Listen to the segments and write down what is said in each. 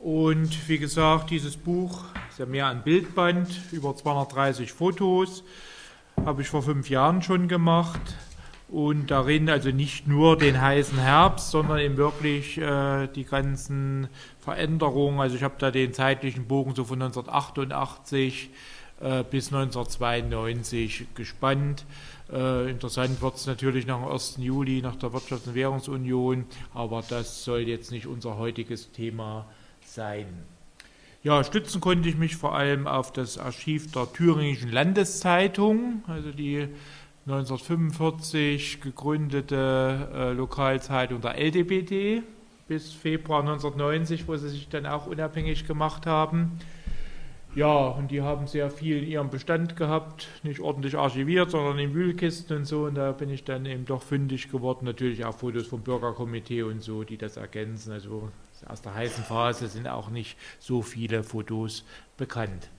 Und wie gesagt, dieses Buch ist ja mehr ein Bildband, über 230 Fotos, habe ich vor fünf Jahren schon gemacht. Und darin also nicht nur den heißen Herbst, sondern eben wirklich äh, die ganzen Veränderungen. Also ich habe da den zeitlichen Bogen so von 1988 äh, bis 1992 gespannt. Äh, interessant wird es natürlich nach dem 1. Juli, nach der Wirtschafts- und Währungsunion, aber das soll jetzt nicht unser heutiges Thema sein. Ja, stützen konnte ich mich vor allem auf das Archiv der Thüringischen Landeszeitung, also die 1945 gegründete äh, Lokalzeitung der LDBD bis Februar 1990, wo sie sich dann auch unabhängig gemacht haben. Ja, und die haben sehr viel in ihrem Bestand gehabt, nicht ordentlich archiviert, sondern in Wühlkisten und so. Und da bin ich dann eben doch fündig geworden. Natürlich auch Fotos vom Bürgerkomitee und so, die das ergänzen. Also aus der heißen Phase sind auch nicht so viele Fotos bekannt.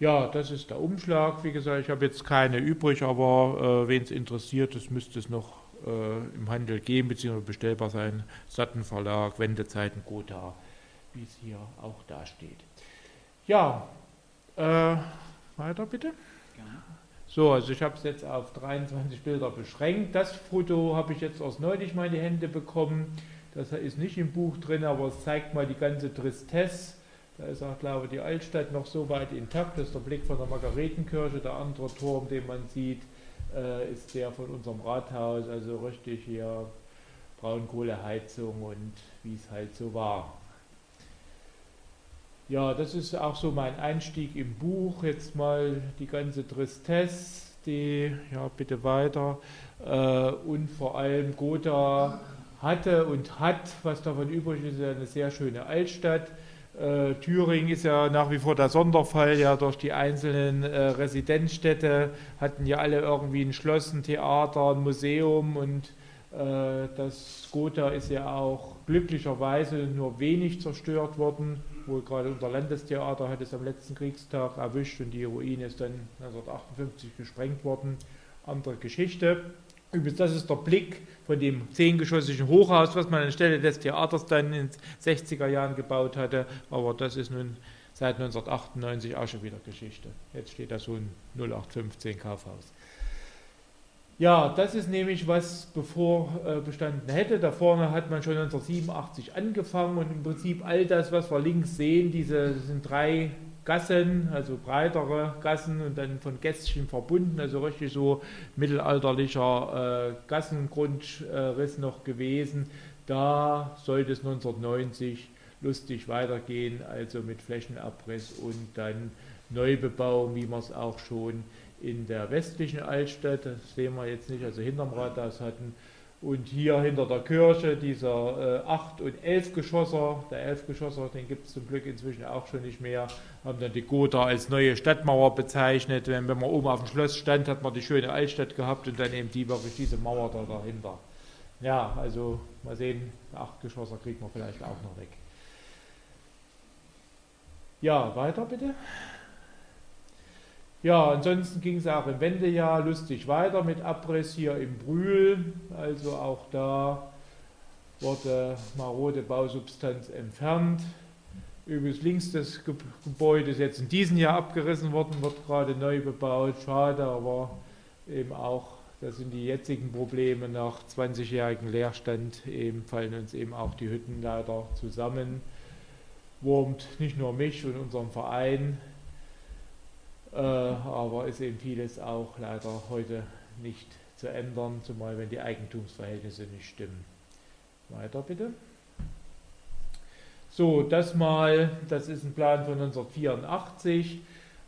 Ja, das ist der Umschlag. Wie gesagt, ich habe jetzt keine übrig, aber äh, wen es interessiert, das müsste es noch äh, im Handel geben, beziehungsweise bestellbar sein. Sattenverlag, Wendezeiten, Gotha, wie es hier auch dasteht. Ja, äh, weiter bitte. So, also ich habe es jetzt auf 23 Bilder beschränkt. Das Foto habe ich jetzt erst neulich mal in die Hände bekommen. Das ist nicht im Buch drin, aber es zeigt mal die ganze Tristesse. Da ist auch, glaube ich, die Altstadt noch so weit intakt. Das ist der Blick von der Margaretenkirche. Der andere Turm, den man sieht, äh, ist der von unserem Rathaus. Also richtig hier Braunkohleheizung und wie es halt so war. Ja, das ist auch so mein Einstieg im Buch. Jetzt mal die ganze Tristesse, die, ja, bitte weiter. Äh, und vor allem Gotha hatte und hat, was davon übrig ist, eine sehr schöne Altstadt. Äh, Thüringen ist ja nach wie vor der Sonderfall, ja durch die einzelnen äh, Residenzstädte hatten ja alle irgendwie ein Schloss, ein Theater, ein Museum und äh, das Gotha ist ja auch glücklicherweise nur wenig zerstört worden wohl gerade unser Landestheater hat es am letzten Kriegstag erwischt und die Ruine ist dann 1958 gesprengt worden. Andere Geschichte. Übrigens, das ist der Blick von dem zehngeschossigen Hochhaus, was man anstelle des Theaters dann in den 60er Jahren gebaut hatte. Aber das ist nun seit 1998 auch schon wieder Geschichte. Jetzt steht da so ein 0815 Kaufhaus. Ja, das ist nämlich was bevor äh, bestanden hätte. Da vorne hat man schon 1987 angefangen und im Prinzip all das, was wir links sehen, diese sind drei Gassen, also breitere Gassen und dann von Gästchen verbunden, also richtig so mittelalterlicher äh, Gassengrundriss noch gewesen. Da sollte es 1990 lustig weitergehen, also mit Flächenabriss und dann Neubebauung, wie man es auch schon in der westlichen Altstadt, das sehen wir jetzt nicht, also hinterm Rathaus hatten. Und hier hinter der Kirche dieser äh, 8- und 11-Geschosser, der 11-Geschosser, den gibt es zum Glück inzwischen auch schon nicht mehr, haben dann die Gotha als neue Stadtmauer bezeichnet. Wenn, wenn man oben auf dem Schloss stand, hat man die schöne Altstadt gehabt und dann eben die wirklich diese Mauer da dahinter. Ja, also mal sehen, 8-Geschosser kriegt man vielleicht auch noch weg. Ja, weiter bitte. Ja, ansonsten ging es auch im Wendejahr lustig weiter mit Abriss hier im Brühl. Also auch da wurde marode Bausubstanz entfernt. Übrigens links des Gebäudes jetzt in diesem Jahr abgerissen worden, wird gerade neu bebaut. Schade, aber eben auch, das sind die jetzigen Probleme nach 20-jährigem Leerstand, eben fallen uns eben auch die Hütten leider zusammen. Wurmt nicht nur mich und unseren Verein, aber ist eben vieles auch leider heute nicht zu ändern, zumal wenn die Eigentumsverhältnisse nicht stimmen. Weiter bitte. So, das mal, das ist ein Plan von 1984.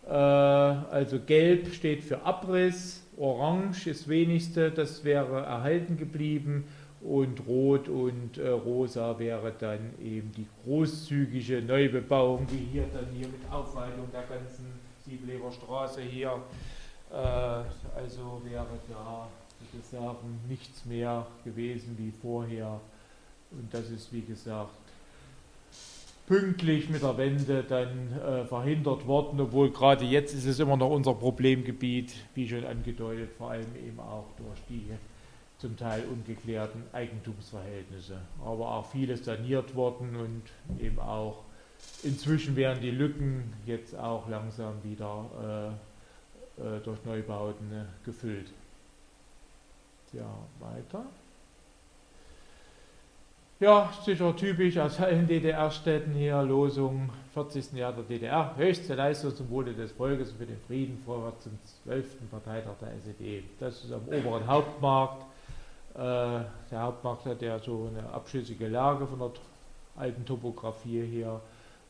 Äh, also gelb steht für Abriss, orange ist wenigste, das wäre erhalten geblieben und rot und äh, rosa wäre dann eben die großzügige Neubebauung, die hier dann hier mit Aufweitung der ganzen Siebleber Straße hier. Äh, also wäre da, gesagt, nichts mehr gewesen wie vorher. Und das ist, wie gesagt, pünktlich mit der Wende dann äh, verhindert worden, obwohl gerade jetzt ist es immer noch unser Problemgebiet, wie schon angedeutet, vor allem eben auch durch die zum Teil ungeklärten Eigentumsverhältnisse. Aber auch vieles saniert worden und eben auch inzwischen werden die Lücken jetzt auch langsam wieder äh, äh, durch Neubauten äh, gefüllt. Ja, weiter. Ja, sicher typisch aus allen DDR-Städten hier, Losung 40. Jahr der DDR, höchste Leistung zum Wohle des Volkes und für den Frieden vorwärts zum 12. Parteitag der SED. Das ist am oberen Hauptmarkt. Äh, der Hauptmarkt hat ja so eine abschüssige Lage von der alten Topografie hier.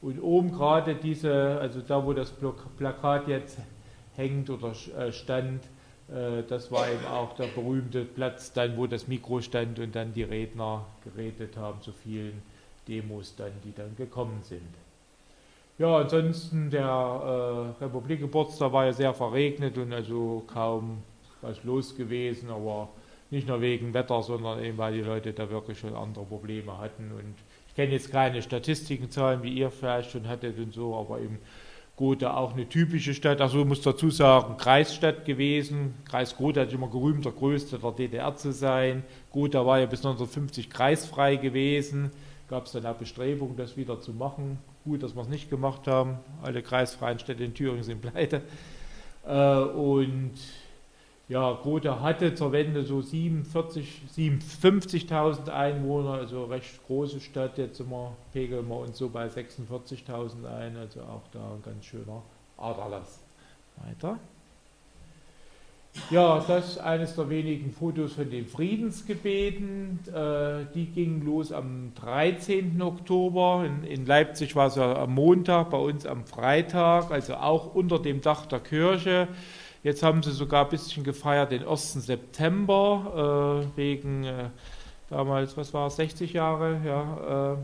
Und oben gerade diese, also da wo das Plakat jetzt hängt oder äh, stand, äh, das war eben auch der berühmte Platz, dann wo das Mikro stand und dann die Redner geredet haben zu vielen Demos dann, die dann gekommen sind. Ja, ansonsten der äh, Republikgeburtstag war ja sehr verregnet und also kaum was los gewesen, aber nicht nur wegen Wetter, sondern eben weil die Leute da wirklich schon andere Probleme hatten. Und ich kenne jetzt keine Statistiken, Zahlen, wie ihr vielleicht schon hattet und so, aber eben Gotha auch eine typische Stadt, also muss dazu sagen, Kreisstadt gewesen. Kreis Gotha hat immer gerühmt, der größte der DDR zu sein. Gotha war ja bis 1950 kreisfrei gewesen. Gab es dann auch Bestrebungen, das wieder zu machen. Gut, dass wir es nicht gemacht haben. Alle kreisfreien Städte in Thüringen sind pleite. Äh, und ja, Gotha hatte zur Wende so 47, 57.000 Einwohner, also recht große Stadt. Jetzt sind wir, pegeln wir uns so bei 46.000 ein, also auch da ein ganz schöner Aderlass. Weiter. Ja, das ist eines der wenigen Fotos von den Friedensgebeten. Äh, die gingen los am 13. Oktober. In, in Leipzig war es ja am Montag, bei uns am Freitag, also auch unter dem Dach der Kirche. Jetzt haben sie sogar ein bisschen gefeiert den 1. September, äh, wegen äh, damals, was war es, 60 Jahre, ja, äh,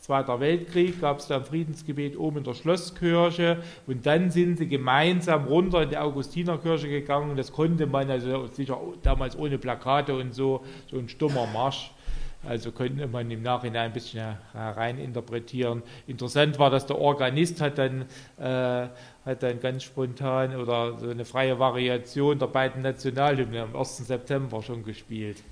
Zweiter Weltkrieg, gab es da ein Friedensgebet oben in der Schlosskirche und dann sind sie gemeinsam runter in die Augustinerkirche gegangen. Das konnte man also sicher damals ohne Plakate und so, so ein stummer Marsch. Also könnte man im Nachhinein ein bisschen hereininterpretieren. Interessant war, dass der Organist hat dann, äh, hat dann ganz spontan oder so eine freie Variation der beiden Nationalhymnen am 1. September schon gespielt.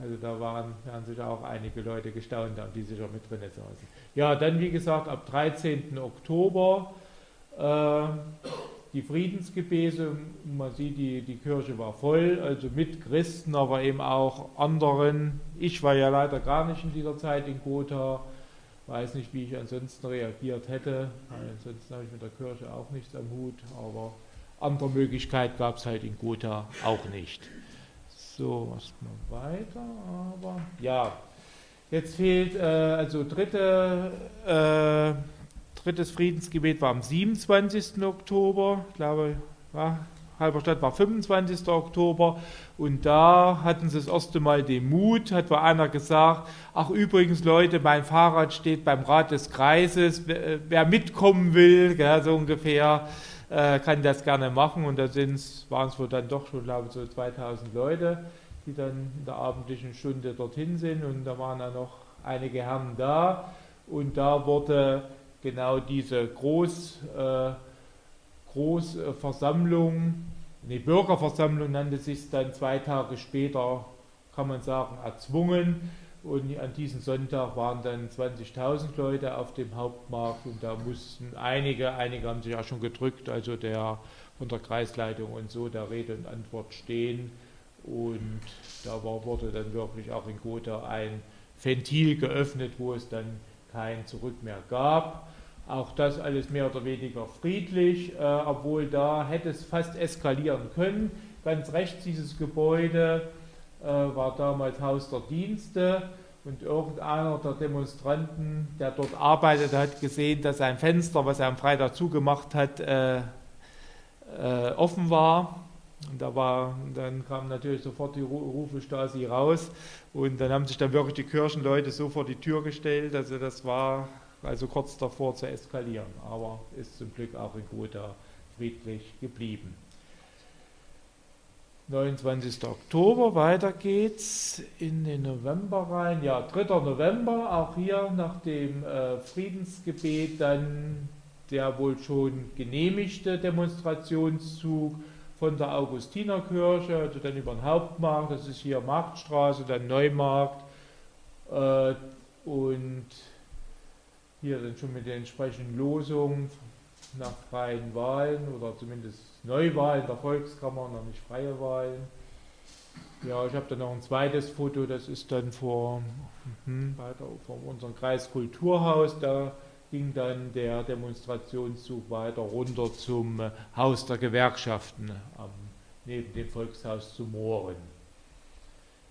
Also da waren, haben sich auch einige Leute gestaunt die sich da mit drin saßen. Ja, dann wie gesagt ab 13. Oktober äh, die Friedensgebete. Man sieht, die, die Kirche war voll, also mit Christen, aber eben auch anderen. Ich war ja leider gar nicht in dieser Zeit in Gotha. Weiß nicht, wie ich ansonsten reagiert hätte. Ansonsten habe ich mit der Kirche auch nichts am Hut, aber andere Möglichkeit gab es halt in Gotha auch nicht. So, was mal weiter, aber ja, jetzt fehlt äh, also dritte äh, drittes Friedensgebet war am 27. Oktober, ich glaube, ja, Halberstadt war 25. Oktober und da hatten sie das erste Mal den Mut, hat war einer gesagt, ach übrigens Leute, mein Fahrrad steht beim Rat des Kreises, wer, wer mitkommen will, gell, so ungefähr, äh, kann das gerne machen und da waren es wohl dann doch schon, glaube ich, so 2000 Leute, die dann in der abendlichen Stunde dorthin sind und da waren dann noch einige Herren da und da wurde genau diese Groß, äh, Großversammlung, eine Bürgerversammlung nannte sich dann zwei Tage später, kann man sagen, erzwungen. Und an diesem Sonntag waren dann 20.000 Leute auf dem Hauptmarkt und da mussten einige, einige haben sich ja schon gedrückt, also der von der Kreisleitung und so, der Rede und Antwort stehen. Und da war, wurde dann wirklich auch in Gotha ein Ventil geöffnet, wo es dann kein Zurück mehr gab. Auch das alles mehr oder weniger friedlich, äh, obwohl da hätte es fast eskalieren können. Ganz rechts dieses Gebäude äh, war damals Haus der Dienste und irgendeiner der Demonstranten, der dort arbeitete, hat gesehen, dass ein Fenster, was er am Freitag zugemacht hat, äh, äh offen war. Und da war, dann kam natürlich sofort die Rufe Stasi raus und dann haben sich dann wirklich die Kirchenleute so vor die Tür gestellt. Also das war also kurz davor zu eskalieren, aber ist zum Glück auch in Gotha friedlich geblieben. 29. Oktober, weiter geht's in den November rein. Ja, 3. November, auch hier nach dem äh, Friedensgebet dann der wohl schon genehmigte Demonstrationszug von der Augustinerkirche, also dann über den Hauptmarkt, das ist hier Marktstraße, dann Neumarkt äh, und hier dann schon mit den entsprechenden Losungen nach freien Wahlen oder zumindest Neuwahlen der Volkskammer, noch nicht freie Wahlen. Ja, ich habe dann noch ein zweites Foto, das ist dann vor, hm, weiter vor unserem Kreiskulturhaus. Da ging dann der Demonstrationszug weiter runter zum Haus der Gewerkschaften am, neben dem Volkshaus zu Mohren.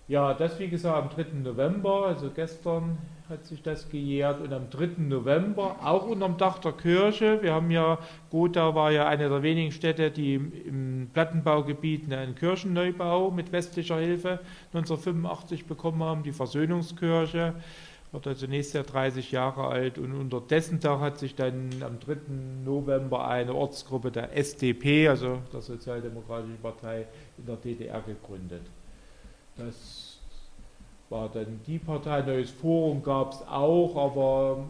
Ja, das wie gesagt am 3. November, also gestern hat sich das gejährt und am 3. November auch unterm Dach der Kirche. Wir haben ja, Gotha war ja eine der wenigen Städte, die im Plattenbaugebiet einen Kirchenneubau mit westlicher Hilfe 1985 bekommen haben, die Versöhnungskirche. Wird also nächstes Jahr 30 Jahre alt und unter dessen Dach hat sich dann am 3. November eine Ortsgruppe der SDP, also der Sozialdemokratischen Partei in der DDR gegründet. Das war dann die Partei, neues Forum gab es auch, aber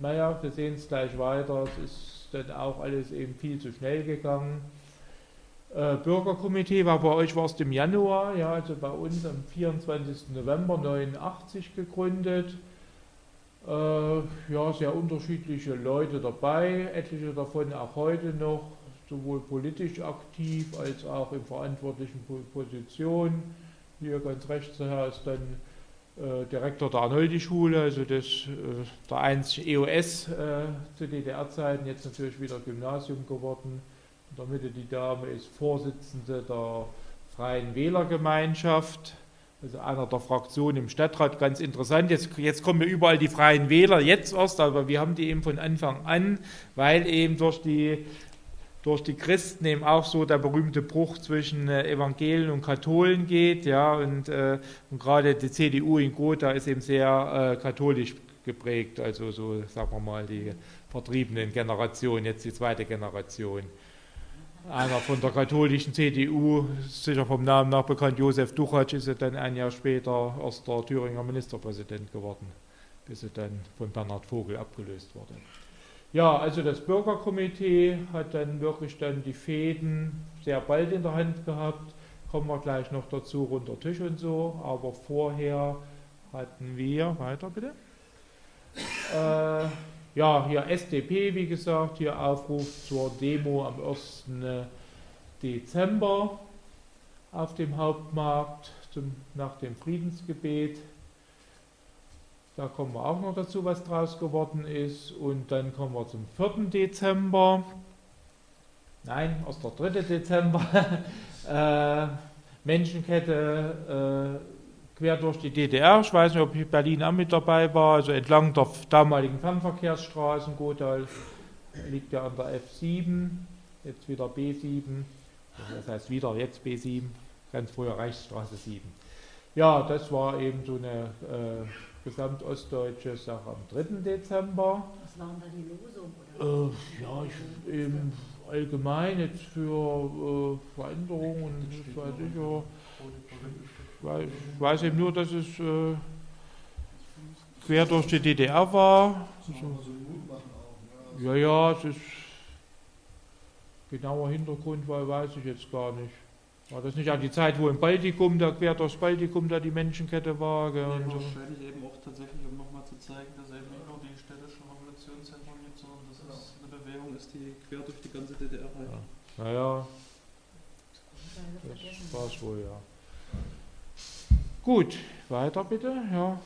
naja, wir sehen es gleich weiter. Es ist dann auch alles eben viel zu schnell gegangen. Äh, Bürgerkomitee war bei euch war es im Januar, ja, also bei uns am 24. November 89 gegründet. Äh, ja, sehr unterschiedliche Leute dabei, etliche davon auch heute noch, sowohl politisch aktiv als auch in verantwortlichen Positionen. Hier ganz rechts daher ist dann äh, Direktor der Arnoldi-Schule, also das, äh, der einzige EOS äh, zu DDR-Zeiten, jetzt natürlich wieder Gymnasium geworden. In der Mitte die Dame ist Vorsitzende der Freien Wählergemeinschaft, also einer der Fraktionen im Stadtrat. Ganz interessant, jetzt, jetzt kommen wir überall die Freien Wähler, jetzt erst, aber wir haben die eben von Anfang an, weil eben durch die durch die Christen eben auch so der berühmte Bruch zwischen äh, Evangelien und Katholen geht, ja, und, äh, und gerade die CDU in Gotha ist eben sehr äh, katholisch geprägt, also so, sagen wir mal, die vertriebenen Generationen, jetzt die zweite Generation. Einer von der katholischen CDU, sicher vom Namen nach bekannt, Josef Duchatsch, ist er dann ein Jahr später erster Thüringer Ministerpräsident geworden, bis er dann von Bernhard Vogel abgelöst wurde. Ja, also das Bürgerkomitee hat dann wirklich dann die Fäden sehr bald in der Hand gehabt. Kommen wir gleich noch dazu, runter Tisch und so. Aber vorher hatten wir, weiter bitte. Äh, ja, hier SDP, wie gesagt, hier Aufruf zur Demo am 1. Dezember auf dem Hauptmarkt zum, nach dem Friedensgebet. Da kommen wir auch noch dazu, was draus geworden ist. Und dann kommen wir zum 4. Dezember. Nein, aus der 3. Dezember. äh, Menschenkette äh, quer durch die DDR. Ich weiß nicht, ob Berlin auch mit dabei war. Also entlang der damaligen Fernverkehrsstraßen. Godal liegt ja an der F7, jetzt wieder B7. Das heißt wieder jetzt B7, ganz früher Reichsstraße 7. Ja, das war eben so eine äh, gesamtostdeutsche Sache am 3. Dezember. Was waren da die Losungen? Äh, ja, ich, eben allgemein jetzt für äh, Veränderungen, weiß ich ja. Ich weiß, ich weiß eben nur, dass es äh, quer durch die DDR war. Also, ja, ja, es ist genauer Hintergrund, weil weiß ich jetzt gar nicht. War das nicht an die Zeit, wo im Baltikum, da quer durchs Baltikum da die Menschenkette war? Gell, ja, wahrscheinlich eben auch tatsächlich, um nochmal zu zeigen, dass eben nicht nur die städtischen Revolutionszentren gibt, sondern dass ja. es eine Bewegung ist, die quer durch die ganze DDR reicht. Ja. Naja, das war es wohl, ja. Gut, weiter bitte. Ja,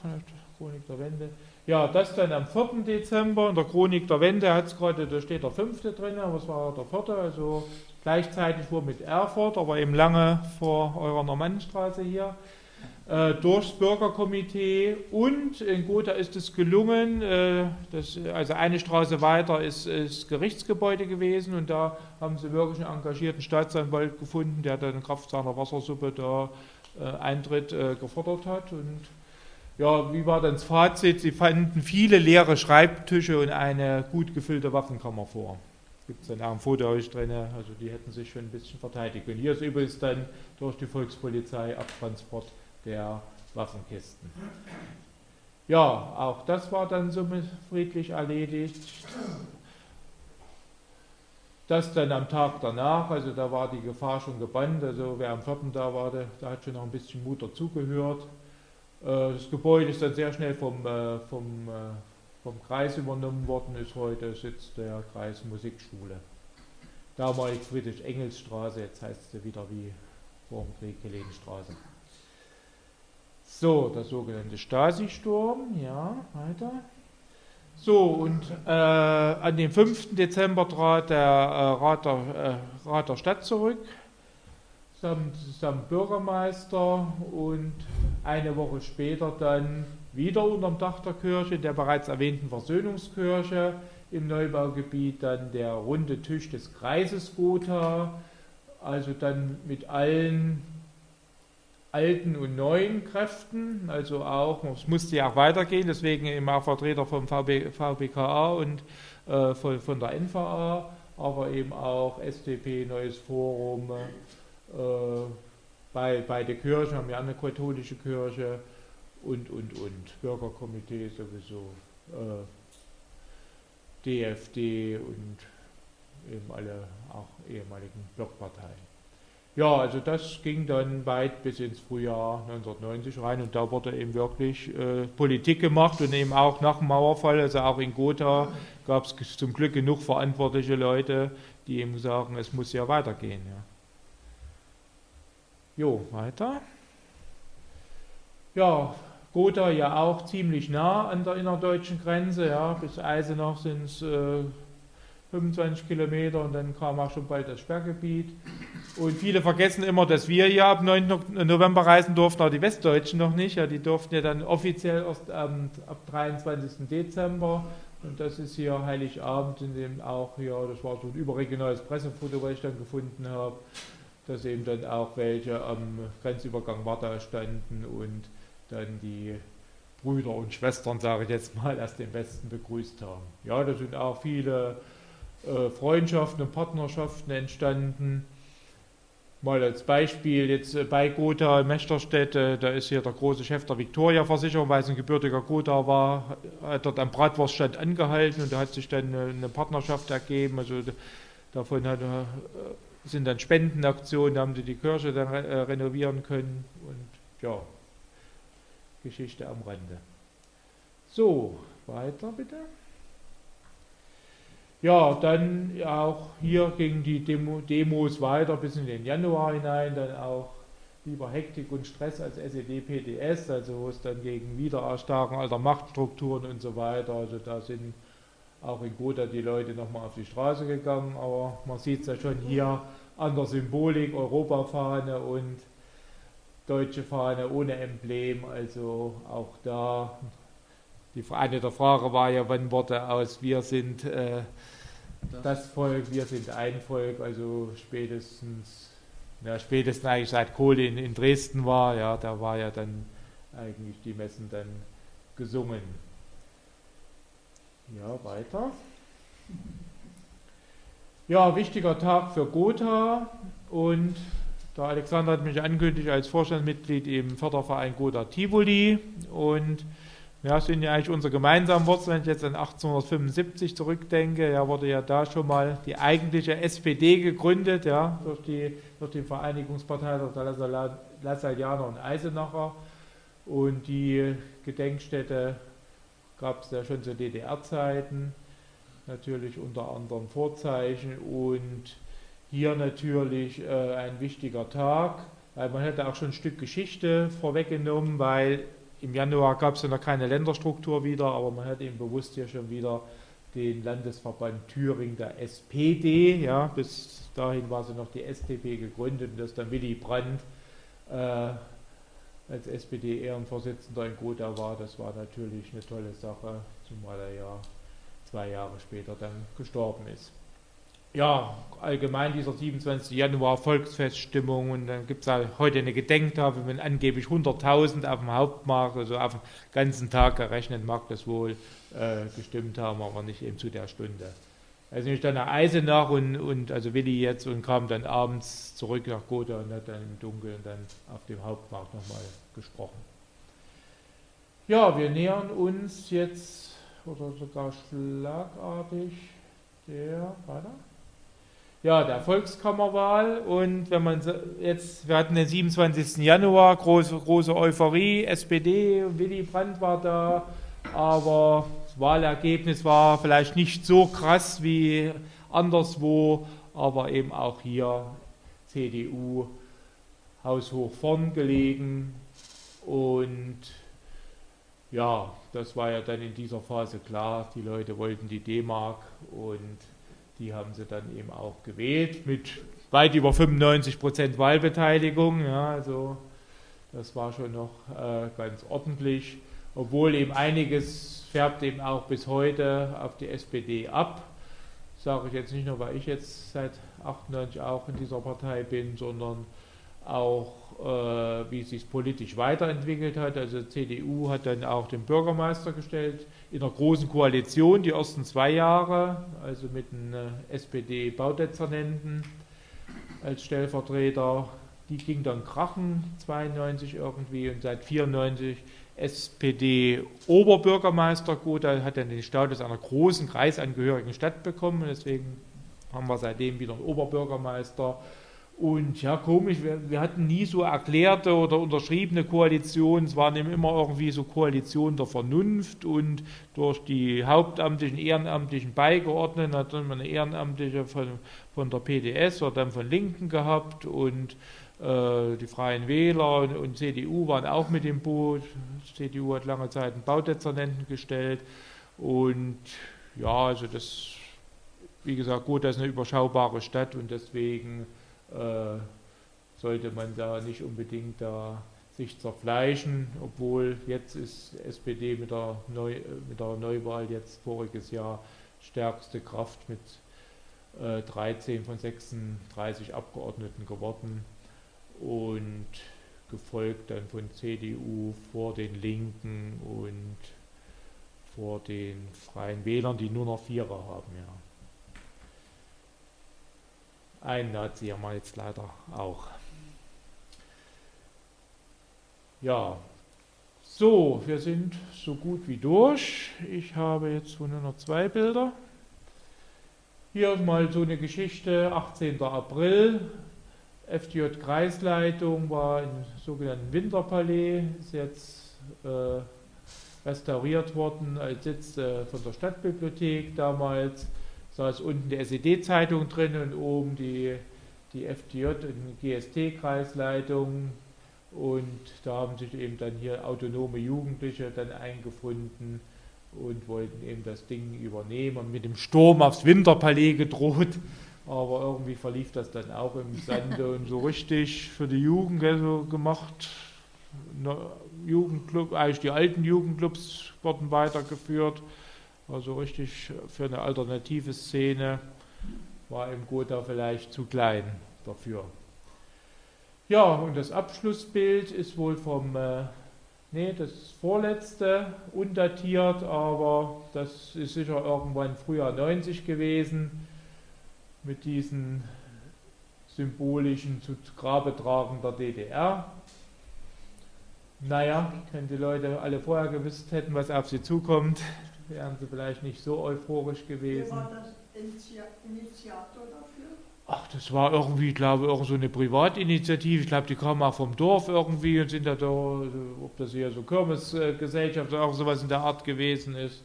Chronik der Wende. Ja, das dann am 4. Dezember. In der Chronik der Wende hat es gerade, da steht der 5. drin, aber es war der 4. Also gleichzeitig wohl mit Erfurt, aber eben lange vor eurer Normannenstraße hier, äh, durchs Bürgerkomitee. Und in Gotha ist es gelungen, äh, das, also eine Straße weiter ist, ist Gerichtsgebäude gewesen. Und da haben sie wirklich einen engagierten Staatsanwalt gefunden, der dann Kraft seiner Wassersuppe da äh, Eintritt äh, gefordert hat. Und ja, wie war dann das Fazit? Sie fanden viele leere Schreibtische und eine gut gefüllte Waffenkammer vor gibt es dann auch ein Foto euch drin, also die hätten sich schon ein bisschen verteidigt. Und hier ist übrigens dann durch die Volkspolizei Abtransport der Waffenkisten. Ja, auch das war dann somit friedlich erledigt. Das dann am Tag danach, also da war die Gefahr schon gebannt, also wer am 4. da war, der, der hat schon noch ein bisschen Mut dazugehört. Äh, das Gebäude ist dann sehr schnell vom, äh, vom äh, vom Kreis übernommen worden ist. Heute sitzt der Kreis Musikschule. Damalig Friedrich-Engels-Straße, jetzt heißt sie wieder wie vor dem Krieg Helenstraße. So, der sogenannte Stasi-Sturm, ja, weiter. So, und äh, an dem 5. Dezember trat der äh, Rat, der, äh, Rat der Stadt zurück, samt, samt Bürgermeister und eine Woche später dann wieder unterm Dach der Kirche, der bereits erwähnten Versöhnungskirche im Neubaugebiet, dann der runde Tisch des Kreises Gotha, also dann mit allen alten und neuen Kräften, also auch, es musste ja auch weitergehen, deswegen eben auch Vertreter vom VB, VBKA und äh, von, von, der NVA, aber eben auch SDP, Neues Forum, äh, bei, beide Kirchen haben ja eine katholische Kirche und, und, und, Bürgerkomitee sowieso, äh, DFD und eben alle auch ehemaligen Blockparteien. Ja, also das ging dann weit bis ins Frühjahr 1990 rein und da wurde eben wirklich äh, Politik gemacht und eben auch nach dem Mauerfall, also auch in Gotha gab es zum Glück genug verantwortliche Leute, die eben sagen, es muss ja weitergehen. Ja. Jo, weiter. Ja, Gotha ja auch ziemlich nah an der innerdeutschen Grenze, ja, bis Eisenach sind es äh, 25 Kilometer und dann kam auch schon bald das Sperrgebiet. Und viele vergessen immer, dass wir ja ab 9. November reisen durften, aber die Westdeutschen noch nicht. Ja, die durften ja dann offiziell erst ähm, ab 23. Dezember. Und das ist hier Heiligabend, in dem auch hier, das war so ein überregionales Pressefoto, was ich dann gefunden habe, dass eben dann auch welche am Grenzübergang Warta standen und dann die Brüder und Schwestern, sage ich jetzt mal, aus dem Westen begrüßt haben. Ja, da sind auch viele äh, Freundschaften und Partnerschaften entstanden. Mal als Beispiel jetzt äh, bei Gotha in Mechterstedt, da ist hier der große Chef der Victoria-Versicherung, weil es ein gebürtiger Gotha war, hat dort am Bratwurststand angehalten und da hat sich dann eine Partnerschaft ergeben. Also davon hat, äh, sind dann Spendenaktionen, da haben sie die Kirche dann renovieren können und ja, Geschichte am Rande. So, weiter bitte. Ja, dann auch hier gingen die Demo, Demos weiter bis in den Januar hinein, dann auch lieber Hektik und Stress als SED-PDS, also wo es dann gegen Wiedererstarken alter Machtstrukturen und so weiter, also da sind auch in Gotha die Leute nochmal auf die Straße gegangen, aber man sieht es ja schon hier an der Symbolik, Europafahne und deutsche Fahne ohne Emblem, also auch da, die eine der Frage war ja, wann Worte aus wir sind äh, das Volk, wir sind ein Volk, also spätestens, ja, spätestens eigentlich seit Kohl in, in Dresden war, ja, da war ja dann eigentlich die Messen dann gesungen. Ja, weiter. Ja, wichtiger Tag für Gotha und der Alexander hat mich angekündigt als Vorstandsmitglied im Förderverein Gotha Tivoli und ja, sind ja eigentlich unsere gemeinsamen Wurzeln, wenn ich jetzt an 1875 zurückdenke, ja, wurde ja da schon mal die eigentliche SPD gegründet, ja, durch die, durch die Vereinigungspartei der Lassallianer und Eisenacher. Und die Gedenkstätte gab es ja schon zu DDR-Zeiten, natürlich unter anderem Vorzeichen und hier natürlich äh, ein wichtiger Tag, weil man hätte auch schon ein Stück Geschichte vorweggenommen, weil im Januar gab es ja noch keine Länderstruktur wieder, aber man hat eben bewusst hier schon wieder den Landesverband Thüringen der SPD. Ja, bis dahin war sie noch die SDP gegründet und dass dann Willy Brandt äh, als SPD-Ehrenvorsitzender in Gotha war, das war natürlich eine tolle Sache, zumal er ja zwei Jahre später dann gestorben ist ja, allgemein dieser 27. Januar Volksfeststimmung und dann gibt es heute eine Gedenktafel mit angeblich 100.000 auf dem Hauptmarkt, also auf dem ganzen Tag gerechnet mag das wohl äh, gestimmt haben, aber nicht eben zu der Stunde. Also ich dann nach Eisenach und, und also Willi jetzt und kam dann abends zurück nach Gotha und hat dann im Dunkeln dann auf dem Hauptmarkt nochmal gesprochen. Ja, wir nähern uns jetzt oder sogar schlagartig der, weiter? Ja, der Volkskammerwahl und wenn man jetzt, wir hatten den 27. Januar, große, große Euphorie, SPD, Willy Brandt war da, aber das Wahlergebnis war vielleicht nicht so krass wie anderswo, aber eben auch hier CDU haushoch vorn gelegen. Und ja, das war ja dann in dieser Phase klar. Die Leute wollten die D-Mark und die haben sie dann eben auch gewählt mit weit über 95 Prozent Wahlbeteiligung. Ja, also das war schon noch äh, ganz ordentlich, obwohl eben einiges färbt eben auch bis heute auf die SPD ab. Sage ich jetzt nicht nur, weil ich jetzt seit 98 auch in dieser Partei bin, sondern auch äh, wie es sich politisch weiterentwickelt hat. Also CDU hat dann auch den Bürgermeister gestellt in einer großen Koalition die ersten zwei Jahre, also mit einem äh, SPD-Baudezernenten als Stellvertreter. Die ging dann krachen 92 irgendwie und seit 94 SPD-Oberbürgermeister Gotha hat dann den Status einer großen kreisangehörigen Stadt bekommen. Deswegen haben wir seitdem wieder einen Oberbürgermeister und ja, komisch, wir, wir, hatten nie so erklärte oder unterschriebene Koalitionen. Es waren immer irgendwie so Koalitionen der Vernunft und durch die hauptamtlichen, ehrenamtlichen Beigeordneten hat dann eine Ehrenamtliche von, von der PDS oder dann von Linken gehabt und äh, die Freien Wähler und, und, CDU waren auch mit dem Boot. CDU hat lange Zeit einen Baudezernenten gestellt und ja, also das, wie gesagt, gut, das ist eine überschaubare Stadt und deswegen äh, sollte man da nicht unbedingt da sich zerfleischen, obwohl jetzt ist SPD mit der, Neu, mit der Neuwahl jetzt voriges Jahr stärkste Kraft mit äh, 13 von 36 Abgeordneten geworden und gefolgt dann von CDU vor den Linken und vor den Freien Wählern, die nur noch Vierer haben, ja. Ein Nazi haben wir jetzt leider auch. Ja, so, wir sind so gut wie durch. Ich habe jetzt nur noch zwei Bilder. Hier mal so eine Geschichte, 18. April, FDJ-Kreisleitung war im sogenannten Winterpalais, ist jetzt äh, restauriert worden als Sitz äh, von der Stadtbibliothek damals saß unten die SED-Zeitung drin und oben die, die FDJ und GST-Kreisleitung. Und da haben sich eben dann hier autonome Jugendliche dann eingefunden und wollten eben das Ding übernehmen und mit dem Sturm aufs Winterpalais gedroht. Aber irgendwie verlief das dann auch im Sande und so richtig für die Jugend also gemacht. Jugendclub, eigentlich die alten Jugendclubs wurden weitergeführt. Also richtig für eine alternative Szene war im Gotha vielleicht zu klein dafür. Ja, und das Abschlussbild ist wohl vom, äh, nee, das vorletzte, undatiert, aber das ist sicher irgendwann früher 90 gewesen, mit diesen symbolischen zu Grabe tragen der DDR. Naja, wenn die Leute alle vorher gewusst hätten, was auf sie zukommt, wären sie vielleicht nicht so euphorisch gewesen. Wer war das Initiator dafür? Ach, das war irgendwie, glaube ich, so eine Privatinitiative. Ich glaube, die kamen auch vom Dorf irgendwie und sind da, da ob das hier so Kirmesgesellschaft oder auch sowas in der Art gewesen ist.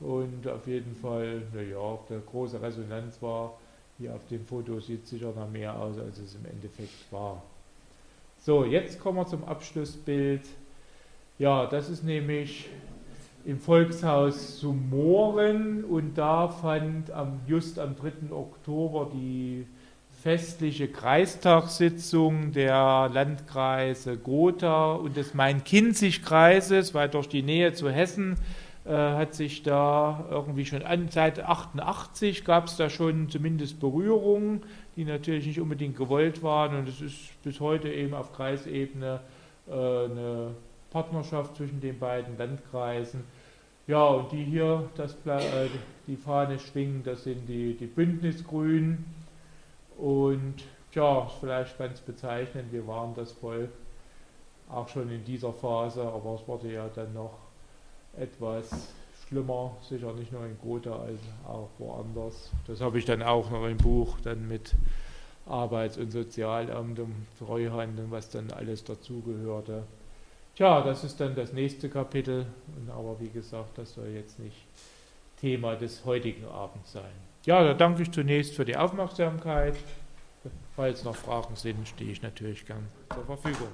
Und auf jeden Fall, naja, ob da große Resonanz war, hier auf dem Foto sieht es sicher noch mehr aus, als es im Endeffekt war. So, jetzt kommen wir zum Abschlussbild. Ja, das ist nämlich im Volkshaus Sumoren und da fand am, just am 3. Oktober die festliche Kreistagssitzung der Landkreise Gotha und des Main-Kinzig-Kreises, weil durch die Nähe zu Hessen äh, hat sich da irgendwie schon an, seit 88 gab es da schon zumindest Berührungen, die natürlich nicht unbedingt gewollt waren und es ist bis heute eben auf Kreisebene äh, eine Partnerschaft zwischen den beiden Landkreisen. Ja, und die hier, das, äh, die Fahne schwingen, das sind die, die Bündnisgrünen. Und ja, vielleicht ganz bezeichnend, wir waren das Volk auch schon in dieser Phase, aber es wurde ja dann noch etwas schlimmer, sicher nicht nur in Gotha, als auch woanders. Das habe ich dann auch noch im Buch dann mit Arbeits- und Sozialamt und Treuhand und was dann alles dazugehörte. Tja, das ist dann das nächste Kapitel, aber wie gesagt, das soll jetzt nicht Thema des heutigen Abends sein. Ja, da danke ich zunächst für die Aufmerksamkeit. Falls noch Fragen sind, stehe ich natürlich gern zur Verfügung.